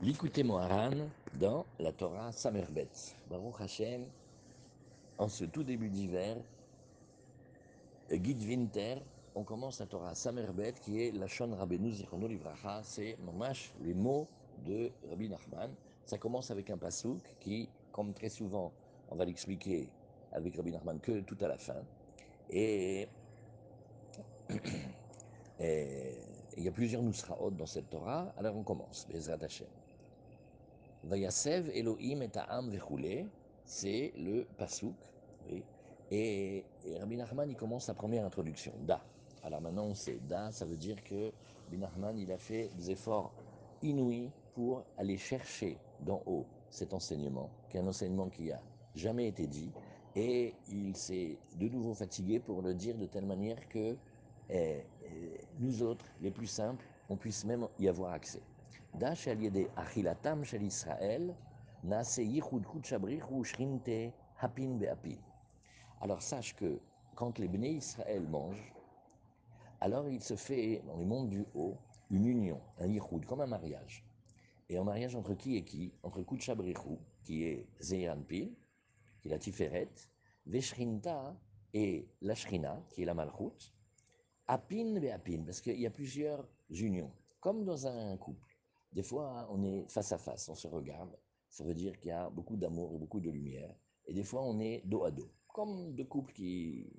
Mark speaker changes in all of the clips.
Speaker 1: L'écoutez Moharan dans la Torah Samerbet. Baruch Hashem, en ce tout début d'hiver, guide winter, on commence la Torah Samerbet qui est la Shon Rabbeinu Zichrono Livracha, c'est mamash les mots de Rabbi Nachman. Ça commence avec un pasouk qui, comme très souvent, on va l'expliquer avec Rabbi Nachman que tout à la fin. Et, et il y a plusieurs Nusraot dans cette Torah, alors on commence, Bezrat Hashem. Vayasev Elohim et Ta'am Vechoulé, c'est le. Et, et, Rabbi Nachman, il commence sa première introduction, Da. Alors maintenant, on sait, Da, ça veut dire que Rabbi Nachman, il a fait des efforts inouïs pour aller chercher d'en haut cet enseignement, qui est un enseignement qui a jamais été dit, et il s'est de nouveau fatigué pour le dire de telle manière que eh, eh, nous autres, les plus simples, on puisse même y avoir accès. Alors sache que quand les béné Israël mangent, alors il se fait dans le monde du haut une union, un yichud, comme un mariage. Et un mariage entre qui et qui? Entre kutshabrichu, qui est Zeyanpin, qui est la Tiferet, Veshrinta et la Shrina, qui est la Malchut, Apin be'apin, parce qu'il y a plusieurs unions, comme dans un couple. Des fois, on est face à face, on se regarde. Ça veut dire qu'il y a beaucoup d'amour et beaucoup de lumière. Et des fois, on est dos à dos, comme deux couples qui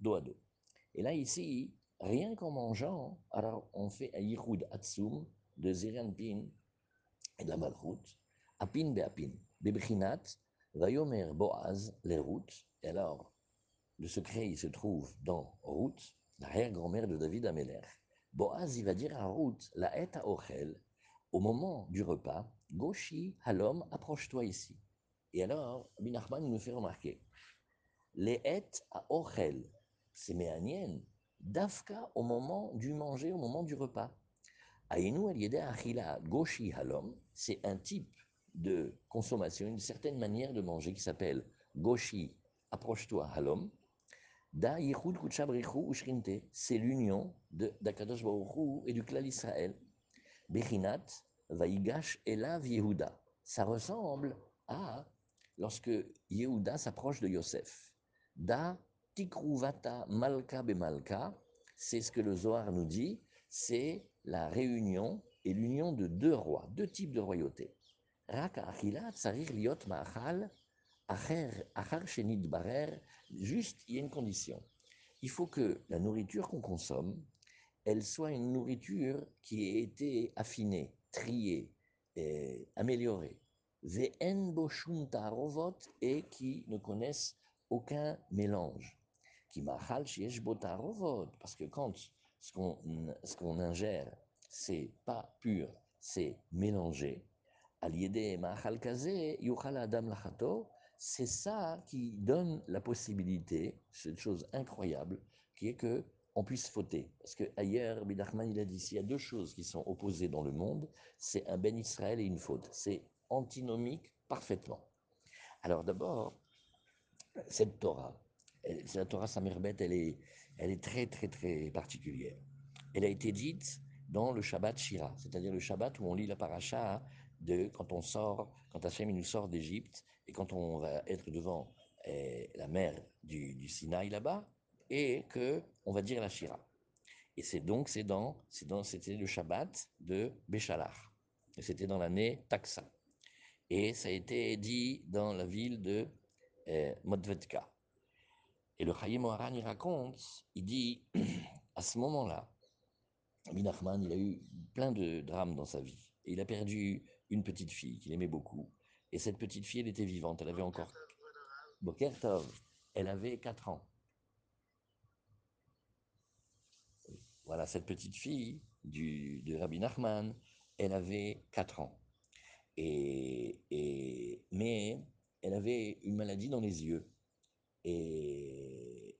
Speaker 1: dos à dos. Et là, ici, rien qu'en mangeant, alors on fait un yichud atsum de Zerianpin et de la Malchut, apin be'apin, bebrinat, vayomer boaz, les routes. Et alors, le secret, il se trouve dans Ruth, l'arrière-grand-mère de David Améler. Boaz, il va dire à Ruth, la et à Ochel, au moment du repas, Goshi, Halom, approche-toi ici. Et alors, Binachman nous fait remarquer, les et à Ochel, c'est méanienne, dafka au moment du manger, au moment du repas. Aïnou al achila Goshi Halom, c'est un type de consommation, une certaine manière de manger qui s'appelle Goshi, approche-toi Halom. Da Kuchabrichu Ushrinte, c'est l'union d'Akadosh Baruch et du clan Israël. Bechinat, Vaigash Elav Yehuda. Ça ressemble à lorsque Yehuda s'approche de Yosef. Da Tikruvata Malka Bemalka, c'est ce que le Zohar nous dit, c'est la réunion et l'union de deux rois, deux types de royauté. Raka Achila Tsarir Liot Ma'achal Achar Shenit Barer, juste il y a une condition. Il faut que la nourriture qu'on consomme, elle soit une nourriture qui ait été affinée, triée, et améliorée. Boshum ta'arovot et qui ne connaissent aucun mélange. Qui. Parce que quand ce qu'on ce qu'on ingère, c'est pas pur, c'est mélangé. C'est ça qui donne la possibilité, cette chose incroyable, qui est que on puisse fauter. Parce que ailleurs, il a dit, s'il y a deux choses qui sont opposées dans le monde, c'est un Ben Israël et une faute. C'est antinomique parfaitement. Alors d'abord, cette Torah, elle, la Torah Samerbet, elle est, elle est très, très, très particulière. Elle a été dite dans le Shabbat Shira, c'est-à-dire le Shabbat où on lit la paracha de quand on sort, quand Hachem nous sort d'Égypte et quand on va être devant eh, la mer du Sinaï là-bas, et que on va dire la Shira. Et c'est donc c'est dans c'est dans c'était le Shabbat de Béchalar. Et c'était dans l'année Taxa. Et ça a été dit dans la ville de eh, Modvetka. Et le Chaim Moharan il raconte, il dit à ce moment-là, Binachman, il a eu plein de drames dans sa vie. Et il a perdu une petite fille qu'il aimait beaucoup. Et cette petite fille, elle était vivante. Elle avait encore. Bokertov, elle avait 4 ans. Voilà, cette petite fille du, de Rabbi Nachman, elle avait 4 ans. Et, mais elle avait une maladie dans les yeux. Et,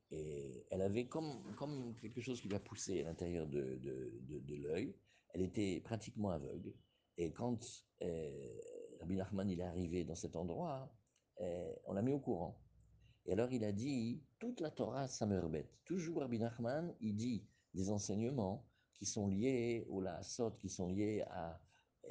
Speaker 1: elle avait comme, comme quelque chose qui l'a poussé à l'intérieur de, de, de, l'œil. Elle était pratiquement aveugle. Et quand euh, Rabbi Nachman il est arrivé dans cet endroit, euh, on l'a mis au courant. Et alors il a dit, toute la Torah Samerbet, toujours Rabbi Nachman, il dit des enseignements qui sont liés au lassot, qui sont liés à,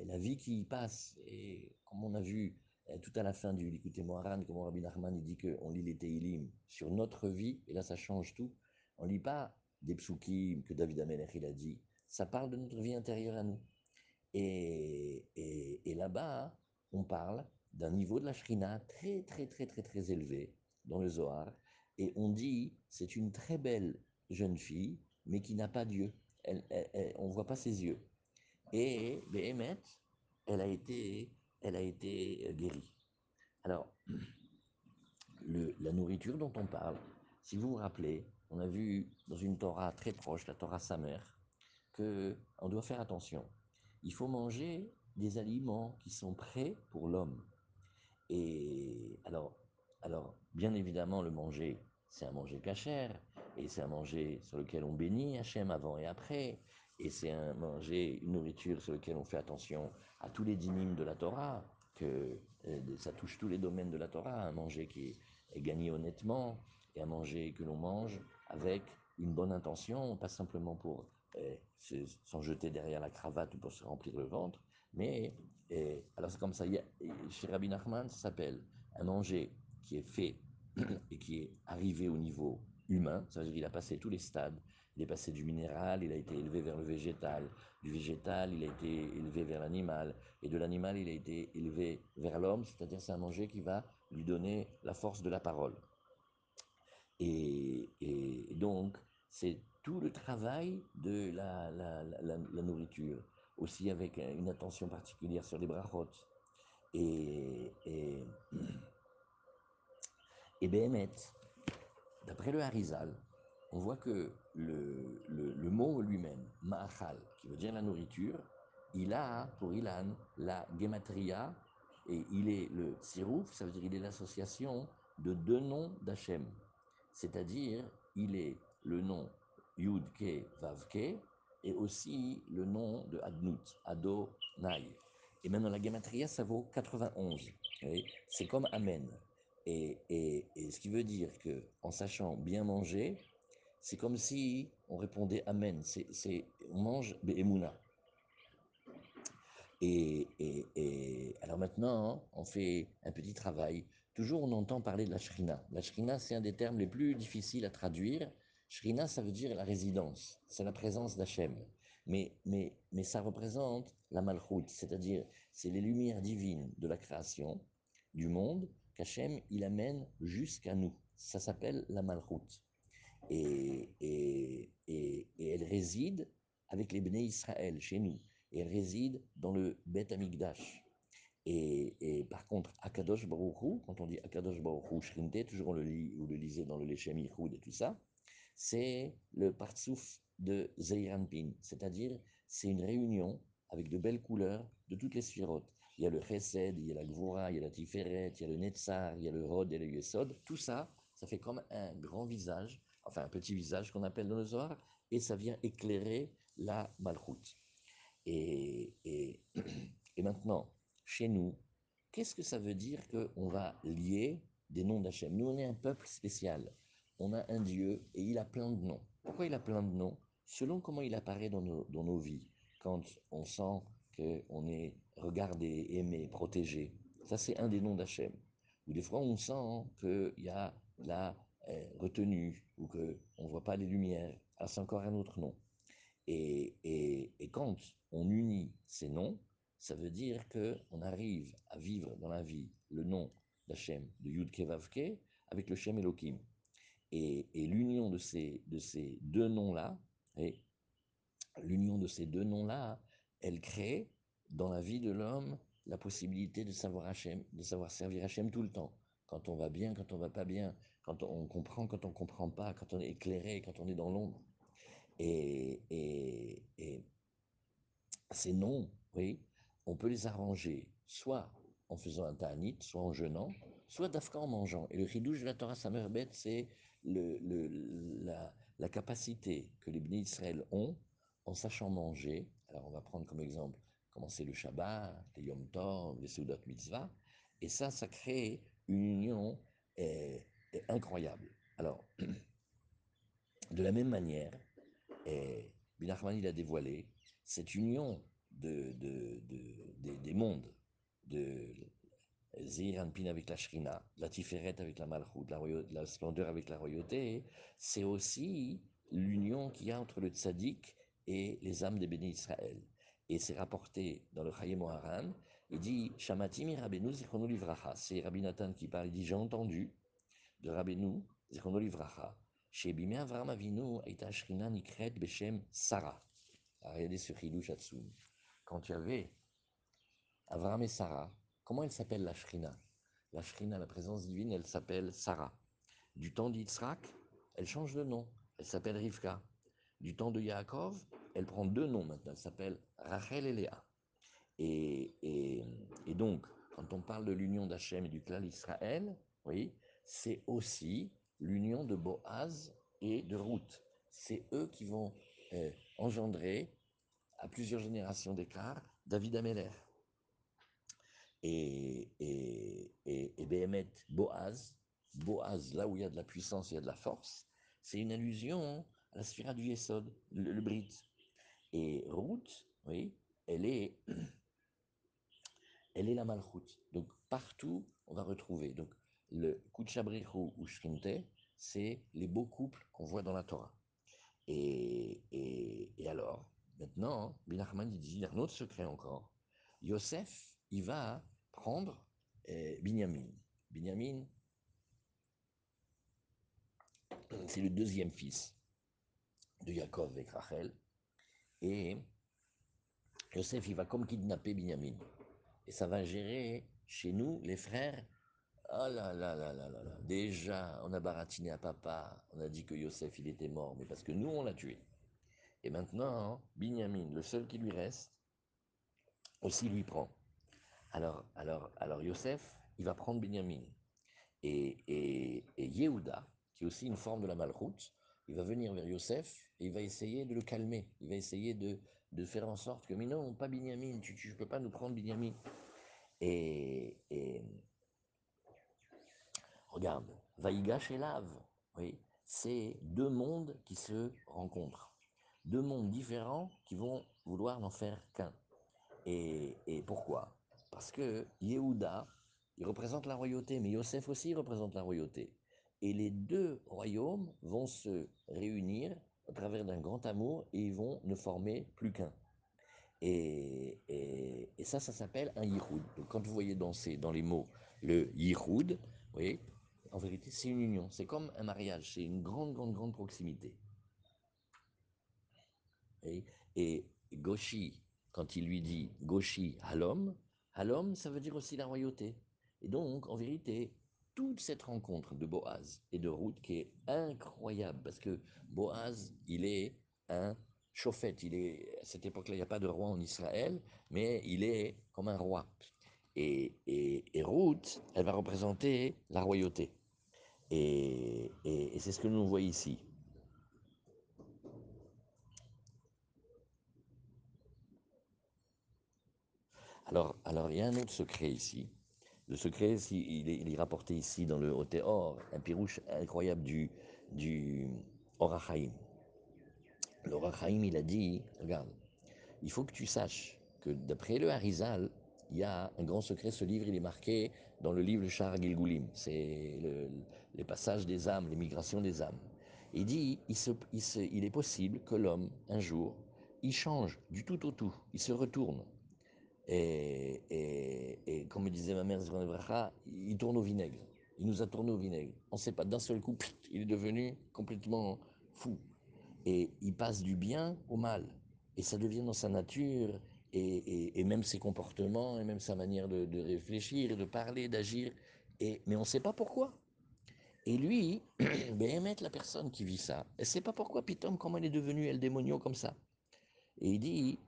Speaker 1: la vie qui y passe, et comme on a vu tout à la fin du Likutei Moharan, comme Rabbi Nachman il dit qu'on lit les Teilim sur notre vie, et là ça change tout. On lit pas des psukim que David Amelech il a dit, ça parle de notre vie intérieure à nous. Et, et, et là-bas, on parle d'un niveau de la Shrina très très très très très élevé dans le Zohar, et on dit c'est une très belle jeune fille, mais qui n'a pas Dieu. On ne voit pas ses yeux. Et Behemet, elle a été, elle a été guérie. Alors, la nourriture dont on parle, si vous vous rappelez, on a vu dans une Torah très proche, la Torah Samer, que on doit faire attention. Il faut manger des aliments qui sont prêts pour l'homme. Et alors, alors, bien évidemment, le manger, c'est un manger cachère, et c'est un manger sur lequel on bénit Hachem avant et après, et c'est un manger, une nourriture sur lequel on fait attention à tous les dynimes de la Torah, que euh, ça touche tous les domaines de la Torah, un manger qui est gagné honnêtement, et un manger que l'on mange avec une bonne intention, pas simplement pour euh, s'en jeter derrière la cravate ou pour se remplir le ventre, mais euh, alors c'est comme ça, chez Rabbi Nachman, ça s'appelle un manger qui est fait et qui est arrivé au niveau humain, ça veut dire qu'il a passé tous les stades, il est passé du minéral, il a été élevé vers le végétal, du végétal, il a été élevé vers l'animal, et de l'animal, il a été élevé vers l'homme, c'est-à-dire c'est un manger qui va lui donner la force de la parole. Et, donc, c'est tout le travail de la, nourriture, aussi avec une attention particulière sur les brachot. Et, et et Béhémet, d'après le Harizal, on voit que le, le, mot lui-même, Ma'achal, qui veut dire la nourriture, il a pour Ilan la gematria, et il est le tsirouf, ça veut dire il est l'association de deux noms d'Hachem. C'est-à-dire, il est le nom Yud-Ke, Vav-Ke, et aussi le nom de Adnut, Adonai. Et maintenant, la gematria, ça vaut 91. C'est comme Amen. Et, ce qui veut dire que en sachant bien manger, c'est comme si on répondait Amen. C'est, on mange Be'emuna. Et, et, et, alors maintenant, on fait un petit travail. Toujours, on entend parler de la shrina. La shrina, c'est un des termes les plus difficiles à traduire. Shrina, ça veut dire la résidence, c'est la présence d'Hachem. Mais, mais, mais ça représente la malchoute, c'est-à-dire c'est les lumières divines de la création, du monde, qu'Hachem, il amène jusqu'à nous. Ça s'appelle la malchoute. Et, elle réside avec les Bnei Israël, chez nous. Elle réside dans le Bet Amigdash. Et, par contre, Akadosh Baruch quand on dit Akadosh Baruch Hu, Shrinte, toujours on le lit, ou le lisez dans le Lechem Yichud et tout ça, c'est le partsouf de Zeiranpin, c'est-à-dire c'est une réunion avec de belles couleurs de toutes les sphirotes. Il y a le Chesed, il y a la Gvura, il y a la Tiferet, il y a le Netzar, il y a le Hod et le Yesod. Tout ça, ça fait comme un grand visage, enfin un petit visage qu'on appelle dans le Zohar, et ça vient éclairer la Malchut. Et, et, et maintenant, chez nous, qu'est-ce que ça veut dire qu'on va lier des noms d'Hachem? Nous, on est un peuple spécial. On a un Dieu et il a plein de noms. Pourquoi il a plein de noms? Selon comment il apparaît dans nos, dans nos vies. Quand on sent qu'on est regardé, aimé, protégé. Ça, c'est un des noms d'Hachem. Ou des fois, on sent qu'il y a la euh, retenue ou qu'on ne voit pas les lumières. Alors, c'est encore un autre nom. Et, et, et, quand on unit ces noms, ça veut dire qu'on arrive à vivre dans la vie le nom d'Hachem, de Yud Kevavke, avec le Shem Elohim. Et, et l'union de ces, de ces deux noms-là, l'union de ces deux noms-là, elle crée dans la vie de l'homme la possibilité de savoir servir Hachem tout le temps. Quand on va bien, quand on va pas bien, quand on comprend, quand on comprend pas, quand on est éclairé, quand on est dans l'ombre. Et, ces noms, oui, on peut les arranger soit en faisant un ta'anit, soit en jeûnant, soit d'afka en mangeant. Et le chidouche de la Torah Samerbet, c'est la capacité que les bénis Israël ont en sachant manger. Alors on va prendre comme exemple commencer le Shabbat, les Yom Tov, les Seudat Mitzvah, et ça, ça crée une union eh, eh, incroyable. Alors, de la même manière, eh, Binachman il a dévoilé cette union de, de, de, monde de Zir Anpin avec la Shrina, la Tiferet avec la Malchut, la, la splendeur avec la royauté, c'est aussi l'union qu'il y a entre le tzaddik et les âmes des bénis Israël. Et c'est rapporté dans le Chayim Haran, il dit Shamati Rabbeinu Zichrono Livracha. C'est Rabbi Nathan qui parle, il dit J'ai entendu de Rabbeinu Zichrono Livracha. Chez Bimé Avram Avinu, Aïta Shrina Nikret Beshem Sarah. Regardez ce Chidush Hatsum. Quand tu avais Avram et Sarah, comment elle s'appelle la Shrina? La Shrina, la présence divine, elle s'appelle Sarah. Du temps d'Yitzhak, elle change de nom. Elle s'appelle Rivka. Du temps de Yaakov, elle prend deux noms maintenant. Elle s'appelle Rachel et Léa. Et, donc, quand on parle de l'union d'Hachem et du clan Israël, oui, c'est aussi l'union de Boaz et de Ruth. C'est eux qui vont euh, engendrer, à plusieurs générations d'écart, David. Et, et, et, et Boaz, Boaz, là où il y a de la puissance, il y a de la force, c'est une allusion la sphère du Yesod, le, Brit. Et Ruth, oui, elle est, elle est la Malchut. Donc partout, on va retrouver. Donc le Kuchabrichu ou Shrinte, c'est les beaux couples qu'on voit dans la Torah. Et, et, alors, maintenant, Binachman dit, il y a un autre secret encore. Yosef, il va prendre eh, Binyamin. Binyamin, c'est le deuxième fils de Yaakov avec Rachel. Et Yosef, il va comme kidnapper Binyamin. Et ça va gérer chez nous, les frères. Oh là là là là là là. Déjà, on a baratiné à papa. On a dit que Yosef, il était mort. Mais parce que nous, on l'a tué. Et maintenant, Binyamin, le seul qui lui reste, aussi lui prend. Alors, alors, alors Yosef, il va prendre Binyamin. Et, et, et Yehuda, qui est aussi une forme de la malroute, il va venir vers Yosef et il va essayer de le calmer. Il va essayer de, de faire en sorte que, mais non, pas Binyamin, tu ne peux pas nous prendre Binyamin. Et, et regarde, Vaïgash et Lave, oui, c'est deux mondes qui se rencontrent. Deux mondes différents qui vont vouloir n'en faire qu'un. Et, et pourquoi? Parce que Yehuda, il représente la royauté, mais Yosef aussi représente la royauté. Et les deux royaumes vont se réunir à travers d'un grand amour et ils vont ne former plus qu'un. Et, et, et, ça, ça s'appelle un yichud. Donc, quand vous voyez danser dans les mots le yichud, vous voyez, en vérité, c'est une union. C'est comme un mariage. C'est une grande, grande, grande proximité. Et, et Goshi, quand il lui dit Goshi à l'homme, ça veut dire aussi la royauté. Et donc, en vérité, toute cette rencontre de Boaz et de Ruth qui est incroyable, parce que Boaz, il est un chauffette, il est, à cette époque-là, il n'y a pas de roi en Israël, mais il est comme un roi. Et, et, et Ruth, elle va représenter la royauté. Et, et, et c'est ce que nous voyons ici. Alors, alors, il y a un autre secret ici. Le secret, il est, il est rapporté ici dans le Otéor, un pirouche incroyable du, du Orachaim. L'Orachaim, il a dit, regarde, il faut que tu saches que d'après le Harizal, il y a un grand secret, ce livre, il est marqué dans le livre Shar Gilgulim, c'est le, les passages des âmes, les migrations des âmes. Il dit, il est possible que l'homme, un jour, il change du tout au tout, il se retourne. Et, et, et comme me disait ma mère, il tourne au vinaigre. Il nous a tourné au vinaigre. On ne sait pas, d'un seul coup, il est devenu complètement fou. Et il passe du bien au mal. Et ça devient dans sa nature, et, même ses comportements, et même sa manière de, réfléchir, de parler, d'agir. Et, mais on ne sait pas pourquoi. Et lui, ben, la personne qui vit ça, elle ne sait pas pourquoi Pitom, comment elle est devenue, elle démonio comme ça. Et il dit,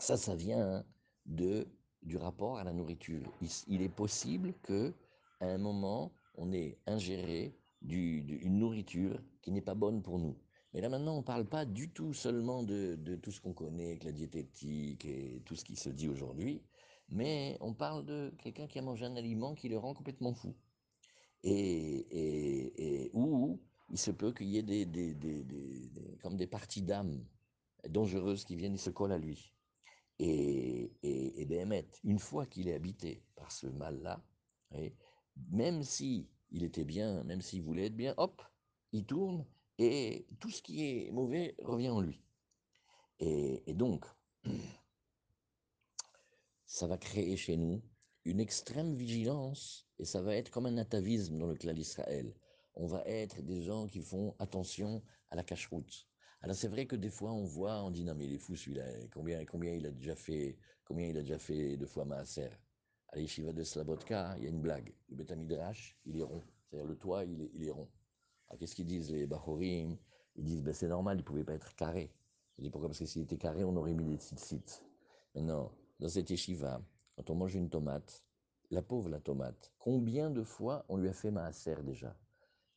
Speaker 1: ça, ça vient du rapport à la nourriture. Il, est possible que à un moment, on ait ingéré une nourriture qui n'est pas bonne pour nous. Mais là maintenant, on ne parle pas du tout seulement de, tout ce qu'on connaît, avec la diététique et tout ce qui se dit aujourd'hui, mais on parle de quelqu'un qui a mangé un aliment qui le rend complètement fou. Et, où il se peut qu'il y ait des, comme des parties d'âme dangereuses qui viennent et se collent à lui. Et, et, une fois qu'il est habité par ce mal-là, même si il était bien, même s'il voulait être bien, hop, il tourne et tout ce qui est mauvais revient en lui. Et, et donc, ça va créer chez nous une extrême vigilance et ça va être comme un atavisme dans le clan d'Israël. On va être des gens qui font attention à la cache-route. Alors c'est vrai que des fois on voit, on dit non mais il est fou celui-là, combien, combien il a déjà fait, combien il a déjà fait de fois Maaser? À l'Yeshiva de Slabotka, il y a une blague. Le Beth Midrash, il est rond. C'est-à-dire le toit, il est, il est rond. Alors qu'est-ce qu'ils disent les Bachorim? Ils disent ben, c'est normal, il pouvait pas être carré. Je dis pourquoi? Parce que s'il était carré, on aurait mis des tzitzit. Mais non, dans cette yeshiva, quand on mange une tomate, la pauvre la tomate, combien de fois on lui a fait maaser déjà?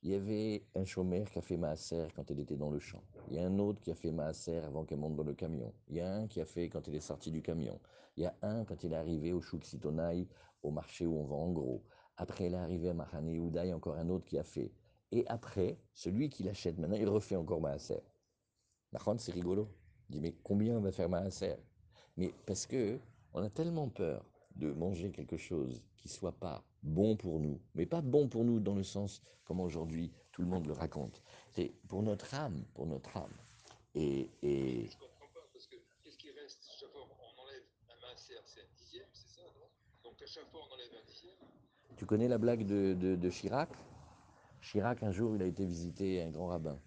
Speaker 1: Il y avait un chômeur qui a fait maaser quand elle était dans le champ. Il y a un autre qui a fait maaser avant qu'elle monte dans le camion. Il y a un qui a fait quand elle est sortie du camion. Il y a un quand il est arrivé au Chouk Sitonai, au marché où on vend en gros. Après, il est arrivé à Mahane Yehuda, il y a encore un autre qui a fait. Et après, celui qui l'achète maintenant, il refait encore maaser. C'est rigolo. Il dit, mais combien on va faire maaser Mais parce que on a tellement peur de manger quelque chose qui soit pas bon pour nous, mais pas bon pour nous dans le sens comme aujourd'hui tout le monde le raconte. C'est pour notre âme, pour notre âme. Et, et...
Speaker 2: Je comprends pas, parce que qu'est-ce qui reste? Chaque fois on enlève un c'est un dixième, c'est ça, non? Donc à chaque fois on enlève un dixième?
Speaker 1: Tu connais la blague de, de, de Chirac? Chirac, un jour, il a été visiter un grand rabbin.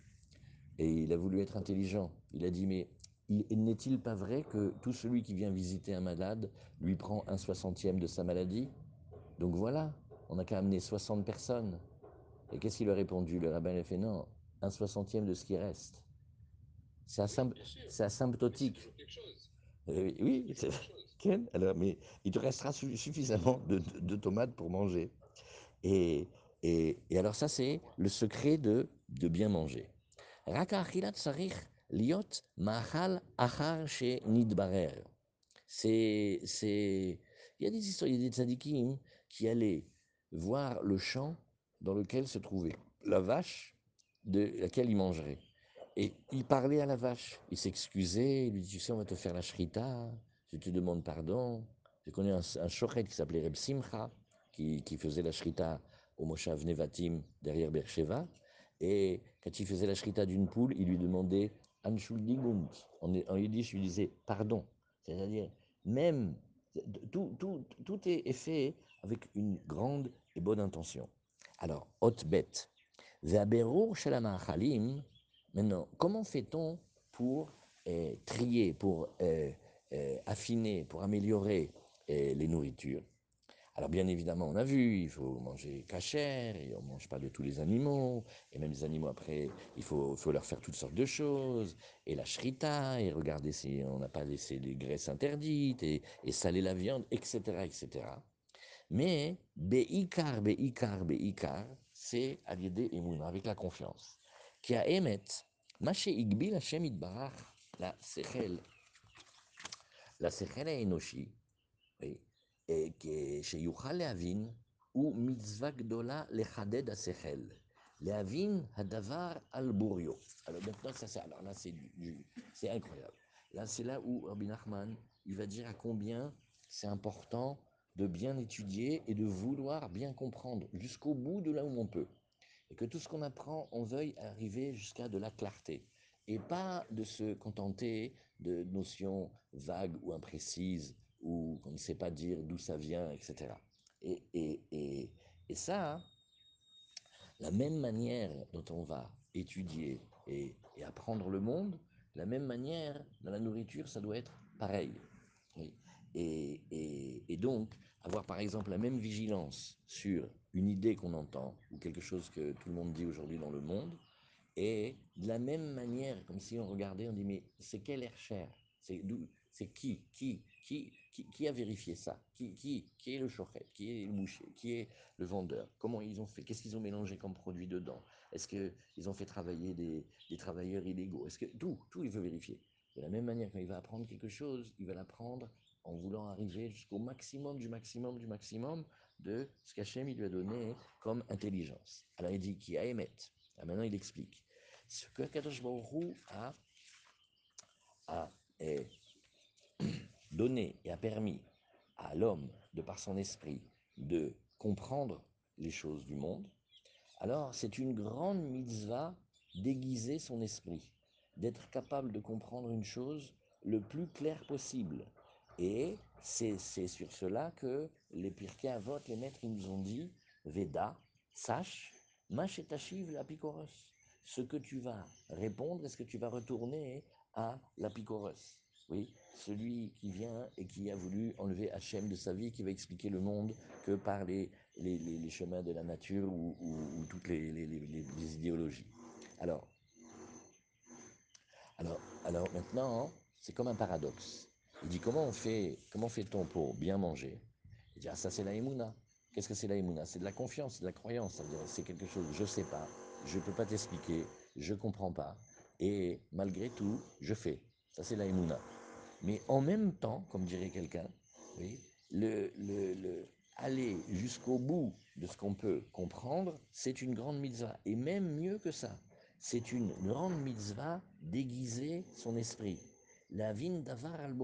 Speaker 1: Et il a voulu être intelligent. Il a dit, mais n'est-il pas vrai que tout celui qui vient visiter un malade lui prend un soixantième de sa maladie? Donc voilà, on n'a qu'à amener 60 personnes. Et qu'est-ce qu'il a répondu? Le rabbin a fait non, un soixantième de ce qui reste. C'est asymp asymptotique. Euh, oui, c'est alors, mais il te restera suffisamment de, de, de tomates pour manger. Et, et, et alors ça, c'est le secret de, de bien manger. Raka liot mahal achar she nidbarer. C'est, c'est, il y a des histoires, il y a des tzadikim qui allaient voir le champ dans lequel se trouvait la vache de laquelle il mangerait. Et il parlait à la vache, il s'excusait, il lui dit, tu sais, on va te faire la shrita, je te demande pardon. Je connais un, un qui s'appelait Reb Simcha, qui, faisait la shrita au Moshav Nevatim derrière Beersheba. Et quand il faisait la shrita d'une poule, il lui demandait Anschuldigung. En, yiddish, il disait pardon. C'est-à-dire, même, tout, tout, tout est fait avec une grande et bonne intention. Alors, hot bet. Maintenant, comment fait-on pour euh, trier, pour euh, euh, affiner, pour améliorer les nourritures? Alors bien évidemment, on a vu, il faut manger cachère, et on ne mange pas de tous les animaux, et même les animaux après, il faut, leur faire toutes sortes de choses, et la shrita, et regarder si on n'a pas laissé les graisses interdites, et, saler la viande, etc., etc. Mais, be'ikar, be'ikar, be'ikar, c'est à l'idée Emouna, avec la confiance. Qui a émet, maché igbil Hashem itbarach, la sechel, la sechel enoshi, שיוכל להבין, הוא מצווה גדולה לחדד השכל. להבין הדבר על בוריו. Alors maintenant, ça, ça, alors là, c'est c'est incroyable. Là, c'est là où Rabbi Nachman, il va dire à combien c'est important de bien étudier et de vouloir bien comprendre jusqu'au bout de là où on peut. Et que tout ce qu'on apprend, on veuille arriver jusqu'à de la clarté. Et pas de se contenter de notions vagues ou imprécises ou qu'on ne sait pas dire d'où ça vient, etc. Et, ça, la même manière dont on va étudier et, apprendre le monde, la même manière dans la nourriture, ça doit être pareil. Et, donc, avoir par exemple la même vigilance sur une idée qu'on entend ou quelque chose que tout le monde dit aujourd'hui dans le monde, et de la même manière, comme si on regardait, on dit mais c'est quel air cher C'est qui qui, qui qui, qui, a vérifié ça? Qui, qui, qui, est le chochet Qui est le boucher? Qui est le vendeur? Comment ils ont fait? Qu'est-ce qu'ils ont mélangé comme produit dedans? Est-ce qu'ils ont fait travailler des, des travailleurs illégaux? Est-ce que tout, tout, il veut vérifier. De la même manière, quand il va apprendre quelque chose, il va l'apprendre en voulant arriver jusqu'au maximum du maximum du maximum de ce qu'Hachem lui a donné comme intelligence. Alors il dit qui a émet. Ah, maintenant il explique. Ce que Kadosh Baruch a, a, a donné et a permis à l'homme, de par son esprit, de comprendre les choses du monde, alors c'est une grande mitzvah d'aiguiser son esprit, d'être capable de comprendre une chose le plus clair possible. Et c'est sur cela que les Pirkei Avot, les maîtres, ils nous ont dit, Veda, sache, Machetachiv la picoros. Ce que tu vas répondre, est-ce que tu vas retourner à la picoros Oui, celui qui vient et qui a voulu enlever Hachem de sa vie, qui va expliquer le monde que par les, les, chemins de la nature ou, toutes les, les, idéologies. Alors, alors, alors maintenant, c'est comme un paradoxe. Il dit comment on fait, comment fait-on pour bien manger? Il dit ah ça c'est la émouna. Qu'est-ce que c'est la émouna? C'est de la confiance, de la croyance. C'est quelque chose, je sais pas, je peux pas t'expliquer, je comprends pas. Et malgré tout, je fais. Ça c'est la émouna. Mais en même temps, comme dirait quelqu'un, le, le, le, aller jusqu'au bout de ce qu'on peut comprendre, c'est une grande mitzvah. Et même mieux que ça, c'est une grande mitzvah d'aiguiser son esprit. La vin d'avar al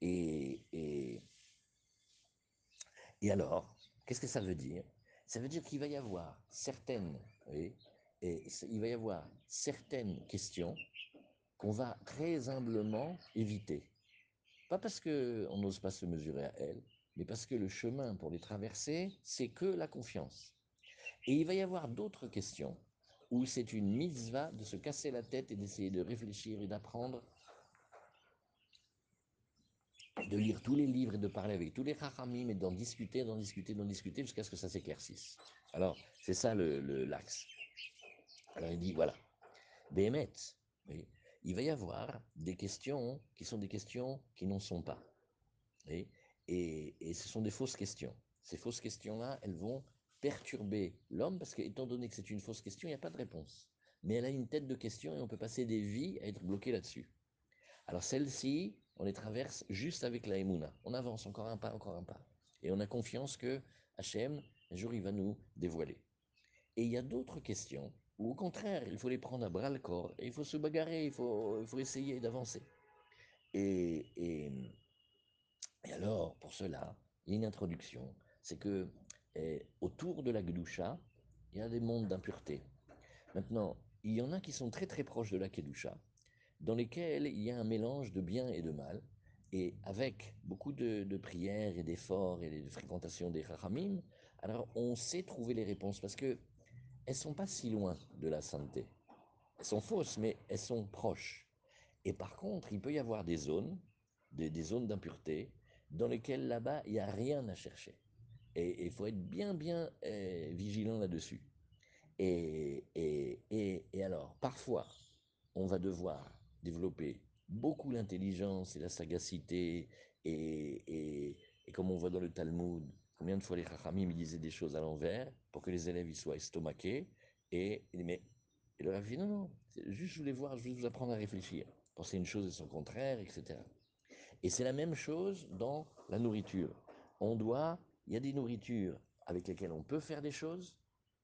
Speaker 1: Et, et, et alors, qu'est-ce que ça veut dire? Ça veut dire qu'il va y avoir certaines, et il va y avoir certaines questions qu'on va très humblement éviter. Pas parce qu'on n'ose pas se mesurer à elles, mais parce que le chemin pour les traverser, c'est que la confiance. Et il va y avoir d'autres questions où c'est une mitzvah de se casser la tête et d'essayer de réfléchir et d'apprendre, de lire tous les livres et de parler avec tous les rachamim et d'en discuter, d'en discuter, d'en discuter jusqu'à ce que ça s'éclaircisse. Alors, c'est ça l'axe. Le, Alors il dit, voilà, Béhémet, il va y avoir des questions qui sont des questions qui n'en sont pas. Et, et, ce sont des fausses questions. Ces fausses questions-là, elles vont perturber l'homme parce qu'étant donné que c'est une fausse question, il n'y a pas de réponse. Mais elle a une tête de question et on peut passer des vies à être bloqué là-dessus. Alors celle-ci, on les traverse juste avec la Emouna. On avance encore un pas, encore un pas. Et on a confiance que Hachem, un jour, il va nous dévoiler. Et il y a d'autres questions où, au contraire, il faut les prendre à bras le corps, il faut se bagarrer, il faut, essayer d'avancer. Et, alors, pour cela, il y a une introduction. C'est que eh, autour de la Kedusha, il y a des mondes d'impureté. Maintenant, il y en a qui sont très très proches de la Kedusha, dans lesquels il y a un mélange de bien et de mal, et avec beaucoup de, prières et d'efforts et de fréquentation des Rachamim, alors on sait trouver les réponses parce que elles sont pas si loin de la sainteté. Elles sont fausses, mais elles sont proches. Et par contre, il peut y avoir des zones, des, zones d'impureté, dans lesquelles là-bas, il n'y a rien à chercher. Et il faut être bien, bien euh, vigilant là-dessus. Et, et, et, alors, parfois, on va devoir développer beaucoup l'intelligence et la sagacité, et, et, comme on voit dans le Talmud, combien de fois les Chachamim disaient des choses à l'envers pour que les élèves y soient estomaqués, et, mais et le dit non, non, juste je voulais voir, je voulais vous apprendre à réfléchir, penser une chose et son contraire, etc. Et c'est la même chose dans la nourriture. On doit, il y a des nourritures avec lesquelles on peut faire des choses,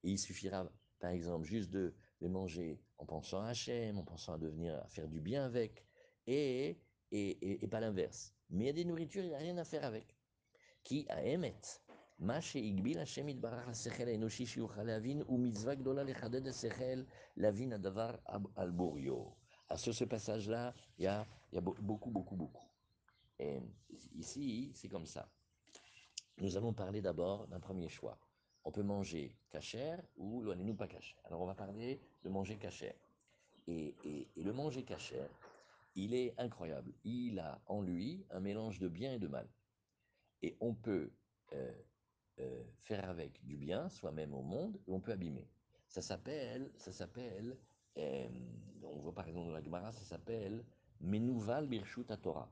Speaker 1: et il suffira, par exemple, juste de les manger en pensant à Hachem, en pensant à devenir, à faire du bien avec, et, et, et, pas l'inverse. Mais il y a des nourritures, il n'y a rien à faire avec. Qui a émet מה שהגביל השם יתברך לשכל האנושי שיוכל להבין, ומצווה גדולה לחדד השכל להבין הדבר על בוריו. Alors sur ce passage-là, il y a, y a beaucoup, beaucoup, beaucoup. Et ici, c'est comme ça. Nous allons parler d'abord d'un premier choix. On peut manger cachère ou nous pas cachère. Alors on va parler de manger cachère. Et, et, et, le manger cachère, il est incroyable. Il a en lui un mélange de bien et de mal. Et on peut euh, euh, faire avec du bien, soi-même au monde, on peut abîmer. Ça s'appelle, ça s'appelle, euh, on voit par exemple dans la Gemara, ça s'appelle Menouval Birshut Torah.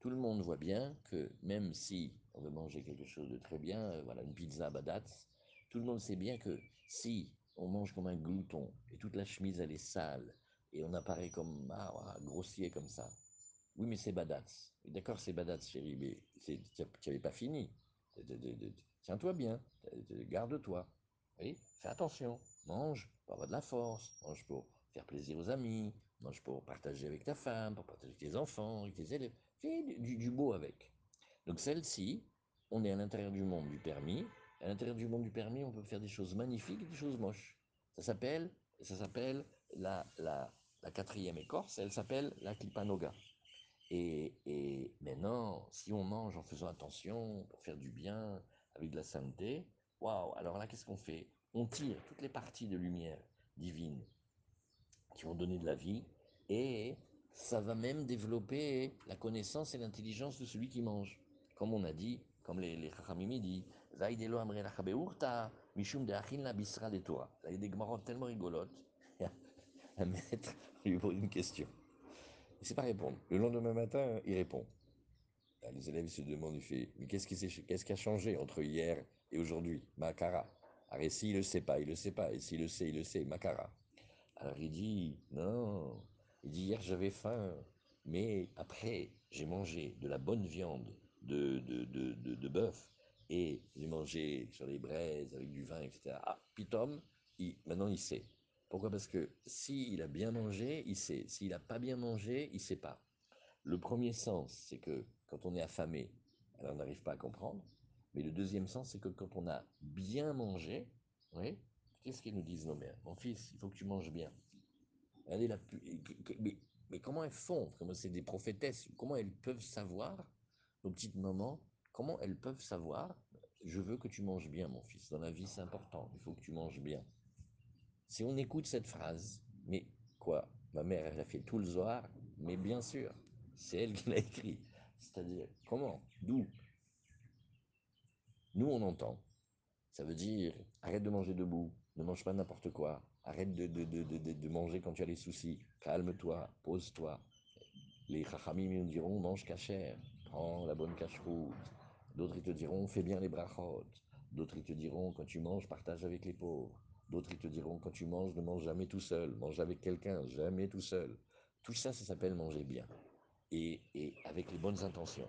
Speaker 1: Tout le monde voit bien que même si on veut manger quelque chose de très bien, euh, voilà, une pizza badatz, tout le monde sait bien que si on mange comme un glouton et toute la chemise elle est sale et on apparaît comme ah, grossier comme ça, oui mais c'est badatz. D'accord c'est badatz chérie, mais tu n'avais pas fini. Tiens-toi bien, garde-toi. Oui, fais attention, mange pour avoir de la force, mange pour faire plaisir aux amis, mange pour partager avec ta femme, pour partager avec tes enfants, avec tes élèves. Fais du, beau avec. Donc celle-ci, on est à l'intérieur du monde du permis. À l'intérieur du monde du permis, on peut faire des choses magnifiques et des choses moches. Ça s'appelle, ça s'appelle la, la, la quatrième écorce, elle s'appelle la klipanoga. Et, et maintenant, si on mange en faisant attention, pour faire du bien, avec de la sainteté, waouh, alors là, qu'est-ce qu'on fait? On tire toutes les parties de lumière divine qui vont donner de la vie, et ça va même développer la connaissance et l'intelligence de celui qui mange. Comme on a dit, comme les, les Chachamim disent, Zaïdelo amre la chabeurta, mishum de achin la bisra de Torah. Là, il y a des gmarottes tellement rigolotes. Un maître lui pose une question. Il ne sait pas répondre. Le lendemain matin, il répond. Les élèves se demandent, il fait, mais qu'est-ce qui, qui a changé entre hier et aujourd'hui? Makara. Alors, et s'il ne le sait pas, il ne le sait pas. Et s'il le sait, il le sait. Makara. Alors il dit, non, il dit, hier j'avais faim, mais après j'ai mangé de la bonne viande de, de, de, de, bœuf, et j'ai mangé sur les braises avec du vin, etc. Ah, Pitom, il, maintenant il sait. Pourquoi? Parce que s'il a bien mangé, il sait. S'il n'a pas bien mangé, il sait pas. Le premier sens, c'est que quand on est affamé, on n'arrive pas à comprendre. Mais le deuxième sens, c'est que quand on a bien mangé, oui, qu'est-ce qu'ils nous disent nos mères? Mon fils, il faut que tu manges bien. Regardez la mais, mais comment elles font? Comme c'est des prophétesses, comment elles peuvent savoir, nos petites mamans, comment elles peuvent savoir Je veux que tu manges bien, mon fils. Dans la vie, c'est important. Il faut que tu manges bien. Si on écoute cette phrase, mais quoi? Ma mère, elle a fait tout le soir, mais bien sûr, c'est elle qui l'a écrit. C'est-à-dire, comment? D'où? Nous, on entend. Ça veut dire, arrête de manger debout, ne mange pas n'importe quoi, arrête de, de, de, de, manger quand tu as les soucis, calme-toi, pose-toi. Les chachamim nous diront, mange cachère, prends la bonne cache-route. D'autres, ils te diront, fais bien les brachot. D'autres, ils te diront, quand tu manges, partage avec les pauvres. D'autres, ils te diront, quand tu manges, ne mange jamais tout seul, mange avec quelqu'un, jamais tout seul. Tout ça, ça s'appelle manger bien. Et, avec les bonnes intentions.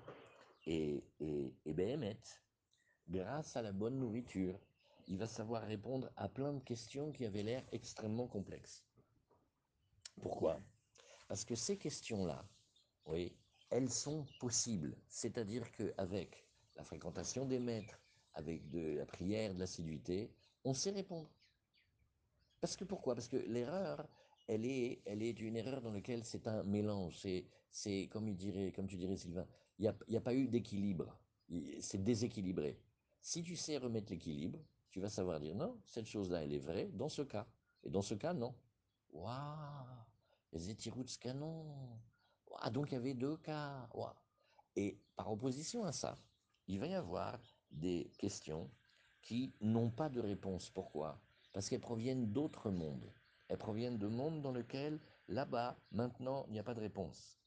Speaker 1: Et, et, et grâce à la bonne nourriture, il va savoir répondre à plein de questions qui avaient l'air extrêmement complexes. Pourquoi? Parce que ces questions-là, oui, elles sont possibles. C'est-à-dire qu'avec la fréquentation des maîtres, avec de la prière, de l'assiduité, on sait répondre. Parce que pourquoi? Parce que l'erreur, elle est, elle est une erreur dans laquelle c'est un mélange. C'est comme, comme tu dirais, Sylvain, il n'y a, pas eu d'équilibre. Il- C'est déséquilibré. Si tu sais remettre l'équilibre, tu vas savoir dire non, cette chose-là, elle est vraie dans ce cas. Et dans ce cas, non. Waouh Les canon. Waouh, donc il y avait deux cas. Waouh. Et par opposition à ça, il va y avoir des questions qui n'ont pas de réponse. Pourquoi? Parce qu'elles proviennent d'autres mondes. Elles proviennent de mondes dans lesquels, là-bas, maintenant, il n'y a pas de réponse.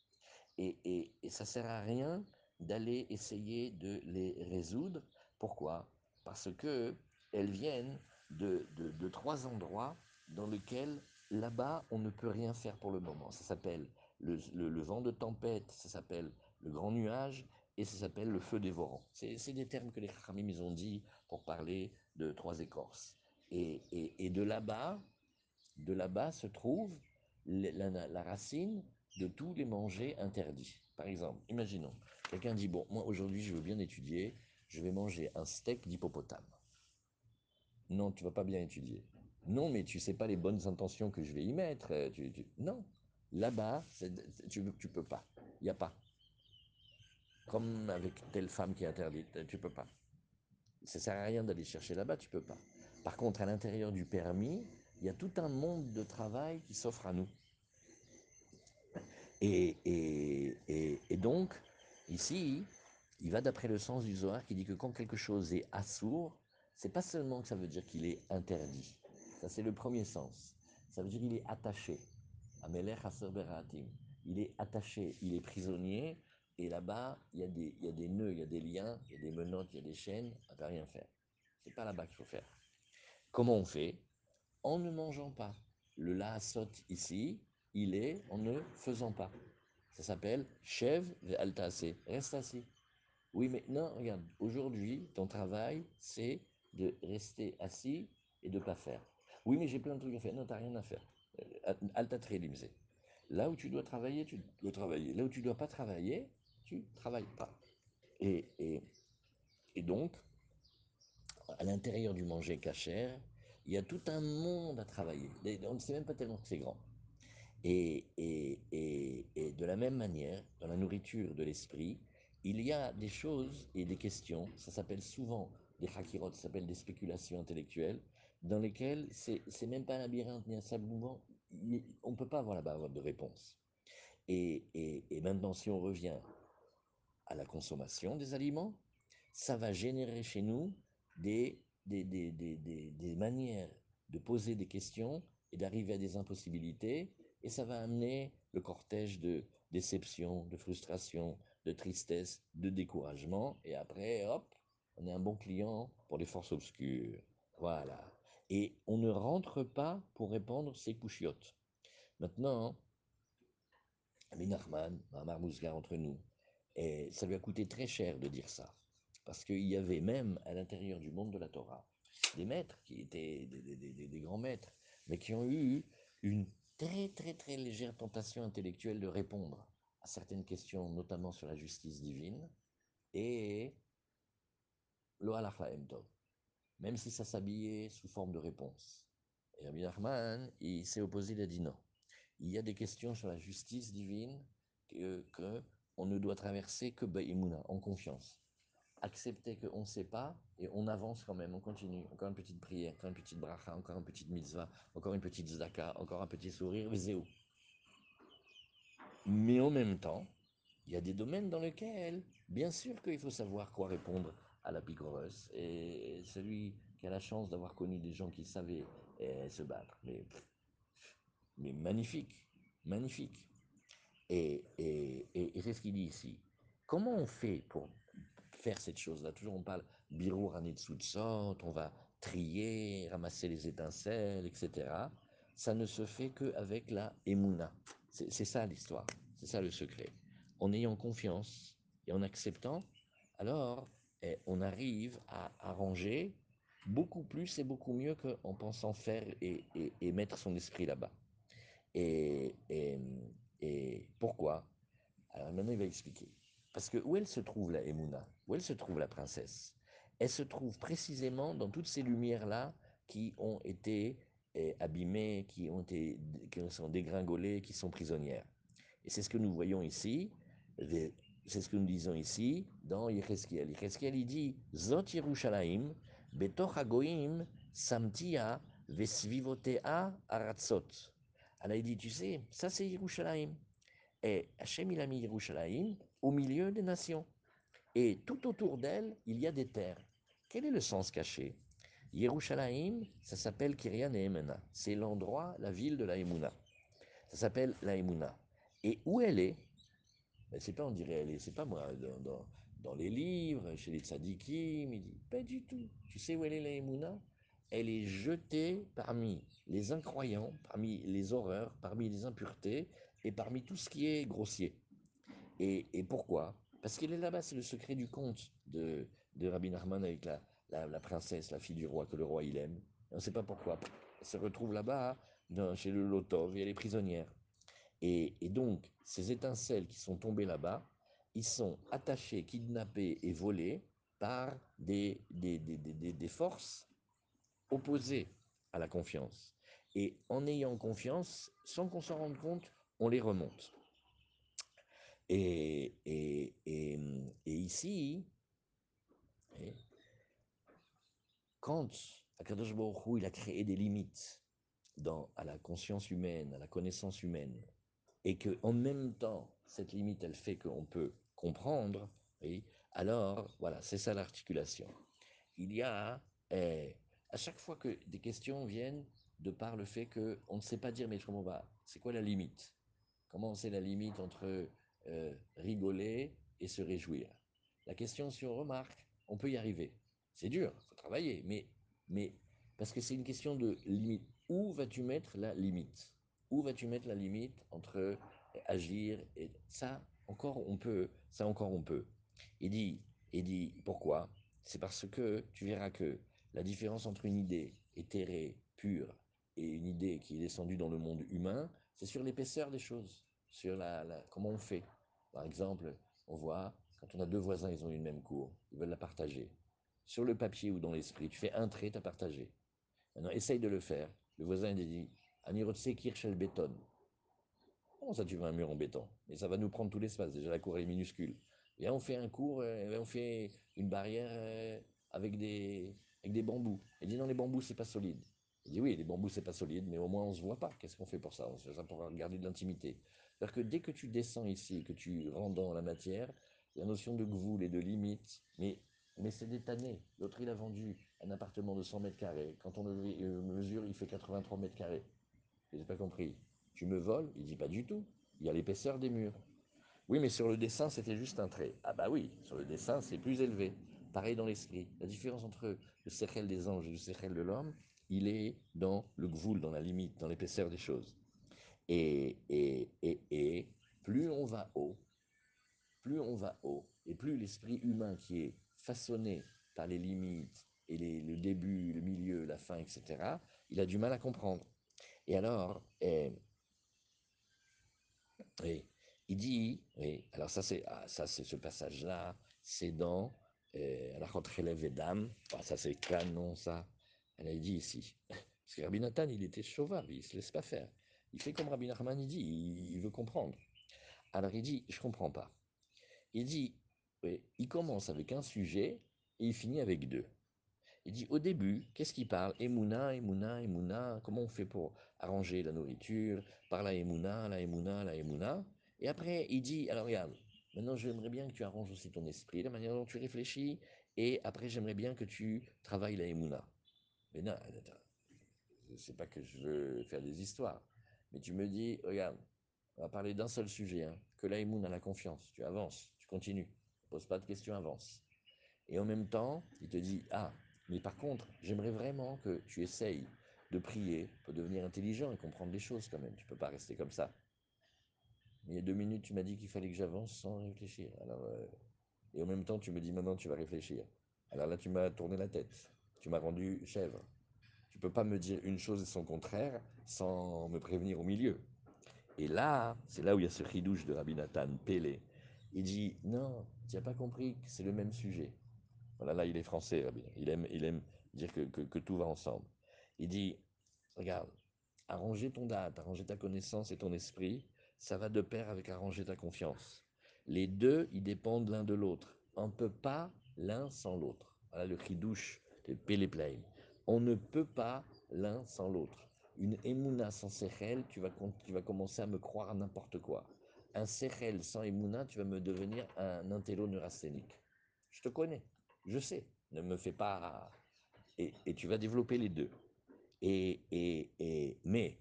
Speaker 1: Et, et, et ça sert à rien d'aller essayer de les résoudre. Pourquoi? Parce que elles viennent de, trois endroits dans lesquels, là-bas, on ne peut rien faire pour le moment. Ça s'appelle le, vent de tempête, ça s'appelle le grand nuage, et ça s'appelle le feu dévorant. C'est des termes que les Khamim ont dit pour parler de trois écorces. Et, de là-bas, de là-bas se trouve la racine de tous les manger interdits. Par exemple, imaginons, quelqu'un dit, bon, moi aujourd'hui je veux bien étudier, je vais manger un steak d'hippopotame. Non, tu vas pas bien étudier. Non, mais tu sais pas les bonnes intentions que je vais y mettre. euh, tu- tu- Non, là-bas, tu, tu peux pas. Il n'y a pas. Comme avec telle femme qui est interdite, euh, tu peux pas. Ça sert à rien d'aller chercher là-bas, tu peux pas. Par contre, à l'intérieur du permis, il y a tout un monde de travail qui s'offre à nous. Et, donc, ici, il va d'après le sens du Zohar qui dit que quand quelque chose est assourd, c'est pas seulement que ça veut dire qu'il est interdit. Ça, c'est le premier sens. Ça veut dire qu'il est attaché. Il est attaché, il est prisonnier, et là-bas, il y, a des, il y a des nœuds, il y a des liens, il y a des menottes, il y a des chaînes, on ne peut rien faire. C'est pas là-bas qu'il faut faire. Comment on fait? En ne mangeant pas. Le laasot ici, il est en ne faisant pas. Ça s'appelle chev altase. Reste assis. Oui, mais non, regarde, aujourd'hui, ton travail, c'est de rester assis et de ne pas faire. Oui, mais j'ai plein de trucs à faire. Non, tu n'as rien à faire. Euh, Alta limzé. Là où tu dois travailler, tu dois travailler. Là où tu ne dois pas travailler, tu travailles pas. Et, et, et donc, à l'intérieur du manger cachère, il y a tout un monde à travailler. On ne sait même pas tellement que c'est grand. Et, de la même manière, dans la nourriture de l'esprit, il y a des choses et des questions, ça s'appelle souvent des hakirot, ça s'appelle des spéculations intellectuelles, dans lesquelles c'est même pas un labyrinthe ni un sable mouvant, on ne peut pas avoir là-bas de réponse. Et, et maintenant, si on revient à la consommation des aliments, ça va générer chez nous des, des, des, des, des manières de poser des questions et d'arriver à des impossibilités, et ça va amener le cortège de déception, de frustration, de tristesse, de découragement, et après, hop, on est un bon client pour les forces obscures. Voilà. Et on ne rentre pas pour répandre ses couchiottes. Maintenant, Nachman, un Mousgar entre nous, et ça lui a coûté très cher de dire ça. Parce qu'il y avait même à l'intérieur du monde de la Torah des maîtres qui étaient des, grands maîtres, mais qui ont eu une très très très légère tentation intellectuelle de répondre à certaines questions, notamment sur la justice divine, et lo même si ça s'habillait sous forme de réponse. Et Rabbi Nachman, il s'est opposé, il a dit non. Il y a des questions sur la justice divine que, que on ne doit traverser que Baïmouna, en confiance. Accepter qu'on ne sait pas et on avance quand même, on continue. Encore une petite prière, encore une petite bracha, encore une petite mitzvah, encore une petite zdaka, encore un petit sourire, zéo. Mais en même temps, il y a des domaines dans lesquels, bien sûr qu'il faut savoir quoi répondre à la picoreuse. Et celui qui a la chance d'avoir connu des gens qui savaient eh, se battre, mais, mais magnifique, magnifique. Et, et, et, et c'est ce qu'il dit ici? Comment on fait pour faire cette chose-là Toujours on parle birour sorte, on va trier, ramasser les étincelles, etc. Ça ne se fait qu'avec la émouna. C'est ça l'histoire, c'est ça le secret. En ayant confiance et en acceptant, alors eh, on arrive à arranger beaucoup plus et beaucoup mieux qu'en pensant faire et, et, et mettre son esprit là-bas. Et, et, pourquoi? Alors maintenant il va expliquer. Parce que où elle se trouve la Emouna Où elle se trouve la princesse? Elle se trouve précisément dans toutes ces lumières-là qui ont été eh, abîmées, qui, ont été, qui sont dégringolées, qui sont prisonnières. Et c'est ce que nous voyons ici, c'est ce que nous disons ici dans Yecheskiel. Yecheskiel, il dit Zot Yerushalayim, Betoch Hagoim, Samtia, Vesvivotea, Aratzot. Alors il dit, tu sais, ça c'est Yerushalayim. Et Hachem, il a mis Yerushalayim au milieu des nations. Et tout autour d'elle, il y a des terres. Quel est le sens caché? Yerushalayim, ça s'appelle Kiryat Neemena. C'est l'endroit, la ville de la. Ça s'appelle la. Et où elle est? Ben, C'est pas, on dirait, elle est, c'est pas moi, dans, les livres, chez les tzadikim, il dit, pas du tout. Tu sais où elle est la Elle est jetée parmi les incroyants, parmi les horreurs, parmi les impuretés et parmi tout ce qui est grossier. Et, pourquoi? Parce qu'elle est là-bas, c'est le secret du conte de, de Rabbi Nachman avec la, la, la, princesse, la fille du roi, que le roi il aime. on ne sait pas pourquoi. Elle se retrouve là-bas, chez le Lotov, et elle est prisonnière. Et, et donc, ces étincelles qui sont tombées là-bas, ils sont attachés, kidnappés et volés par des, des, des, des, des forces opposées à la confiance. Et en ayant confiance, sans qu'on s'en rende compte, on les remonte. Et, et, et, et ici, quand Akadosh Baruch il a créé des limites à la conscience humaine, à la connaissance humaine, et que en même temps, cette limite, elle fait qu'on peut comprendre, oui, alors, voilà, c'est ça l'articulation. Il y a, eh, à chaque fois que des questions viennent de par le fait qu'on ne sait pas dire, mais comment va, c'est quoi la limite? Comment c'est la limite entre euh, rigoler et se réjouir La question, on remarque, on peut y arriver. C'est dur, il faut travailler, mais, mais parce que c'est une question de limite. Où vas-tu mettre la limite? Où vas-tu mettre la limite entre agir et ça encore on peut, ça encore on peut. Il dit, il dit pourquoi? C'est parce que tu verras que la différence entre une idée éthérée, pure, et une idée qui est descendue dans le monde humain, c'est sur l'épaisseur des choses, sur la, la, comment on fait. Par exemple, on voit quand on a deux voisins, ils ont une même cour, ils veulent la partager. Sur le papier ou dans l'esprit, tu fais un trait, tu as partagé. Maintenant, essaye de le faire. Le voisin, il dit Anirotse Kirchel béton. Comment ça, tu veux un mur en béton? Mais ça va nous prendre tout l'espace. Déjà, la cour est minuscule. Et on fait un cours, euh, on fait une barrière euh, avec des, avec des bambous. Il dit non, les bambous, c'est pas solide. Il dit oui, les bambous, c'est pas solide, mais au moins on se voit pas. Qu'est-ce qu'on fait pour ça? On fait ça pour garder de l'intimité. C'est-à-dire que dès que tu descends ici que tu rentres dans la matière, la notion de gvoul et de limite, mais, mais c'est détané. L'autre, il a vendu un appartement de 100 mètres carrés. Quand on le euh, mesure, il fait 83 mètres carrés. Je n'ai pas compris. Tu me voles? Il dit pas du tout. Il y a l'épaisseur des murs. Oui, mais sur le dessin, c'était juste un trait. Ah bah oui, sur le dessin, c'est plus élevé. Pareil dans l'esprit. La différence entre le sechel des anges et le sechel de l'homme, il est dans le gvoul, dans la limite, dans l'épaisseur des choses. Et, et, et, et plus on va haut, plus on va haut, et plus l'esprit humain qui est façonné par les limites et le début, le milieu, la fin, etc., il a du mal à comprendre. Et alors, eh, oui, il dit, oui, alors ça c'est ah, ça c'est ce passage-là, c'est dans euh, la relève et dame, ah, ça c'est canon ça, elle a dit ici. Parce que Rabbi Nathan, il était chauvard, il se laisse pas faire. Il fait comme Rabbi Nachman, il dit, il, veut comprendre. Alors il dit, je comprends pas. Il dit, il commence avec un sujet et il finit avec deux. Il dit au début, qu'est-ce qu'il parle? Emouna, Emouna, Emouna, comment on fait pour arranger la nourriture? Par la Emouna, la Emouna, la Emouna. Et après, il dit, alors regarde, maintenant j'aimerais bien que tu arranges aussi ton esprit, la manière dont tu réfléchis, et après j'aimerais bien que tu travailles la Emouna. Mais non, c'est pas que je veux faire des histoires, mais tu me dis, regarde, on va parler d'un seul sujet, hein, que la Emouna, la confiance, tu avances, tu continues, pose pas de questions, avance. Et en même temps, il te dit, ah, mais par contre, j'aimerais vraiment que tu essayes de prier pour devenir intelligent et comprendre les choses quand même. Tu ne peux pas rester comme ça. Mais il y a deux minutes, tu m'as dit qu'il fallait que j'avance sans réfléchir. Alors, euh, et en même temps, tu me dis maintenant tu vas réfléchir. Alors là, tu m'as tourné la tête. Tu m'as rendu chèvre. Tu peux pas me dire une chose et son contraire sans me prévenir au milieu. Et là, c'est là où il y a ce ridouche de Rabbi Nathan, Pélé. Il dit non, tu n'as pas compris que c'est le même sujet. Voilà, là, il est français, Rabbi. Il aime, il aime dire que, que, tout va ensemble. Il dit regarde, arranger ton date, arranger ta connaissance et ton esprit, ça va de pair avec arranger ta confiance. Les deux, ils dépendent l'un de l'autre. On ne peut pas l'un sans l'autre. Voilà le chidouche, le péléplaïm. On ne peut pas l'un sans l'autre. Une émouna sans sechel, tu vas, tu vas commencer à me croire n'importe quoi. Un sechel sans émouna, tu vas me devenir un intello neurasthénique. Je te connais, je sais. Ne me fais pas... Et, et tu vas développer les deux. Et, et, et, mais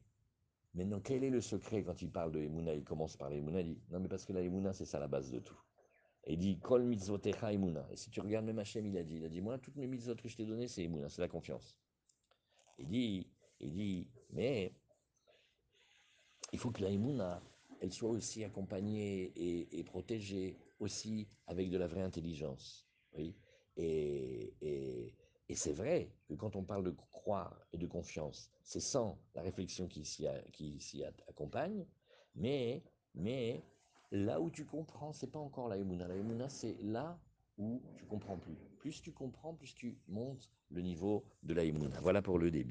Speaker 1: Maintenant, quel est le secret quand il parle de Emouna Il commence par l'Emouna, il dit Non, mais parce que la Emouna, c'est ça la base de tout. Il dit Kol mitzvotecha Emouna. Et si tu regardes même Hachem, il a dit Il a dit Moi, toutes mes mitzvot que je t'ai données, c'est Emouna, c'est la confiance. Il dit, il dit Mais il faut que la Emouna, elle soit aussi accompagnée et, protégée aussi avec de la vraie intelligence. Et, et, et c'est vrai que quand on parle de croire et de confiance, c'est sans la réflexion qui s'y accompagne, mais, mais là où tu comprends, c'est pas encore la émouna. La émouna, c'est là où tu comprends plus. Plus tu comprends, plus tu montes le niveau de la émouna. Voilà pour le début.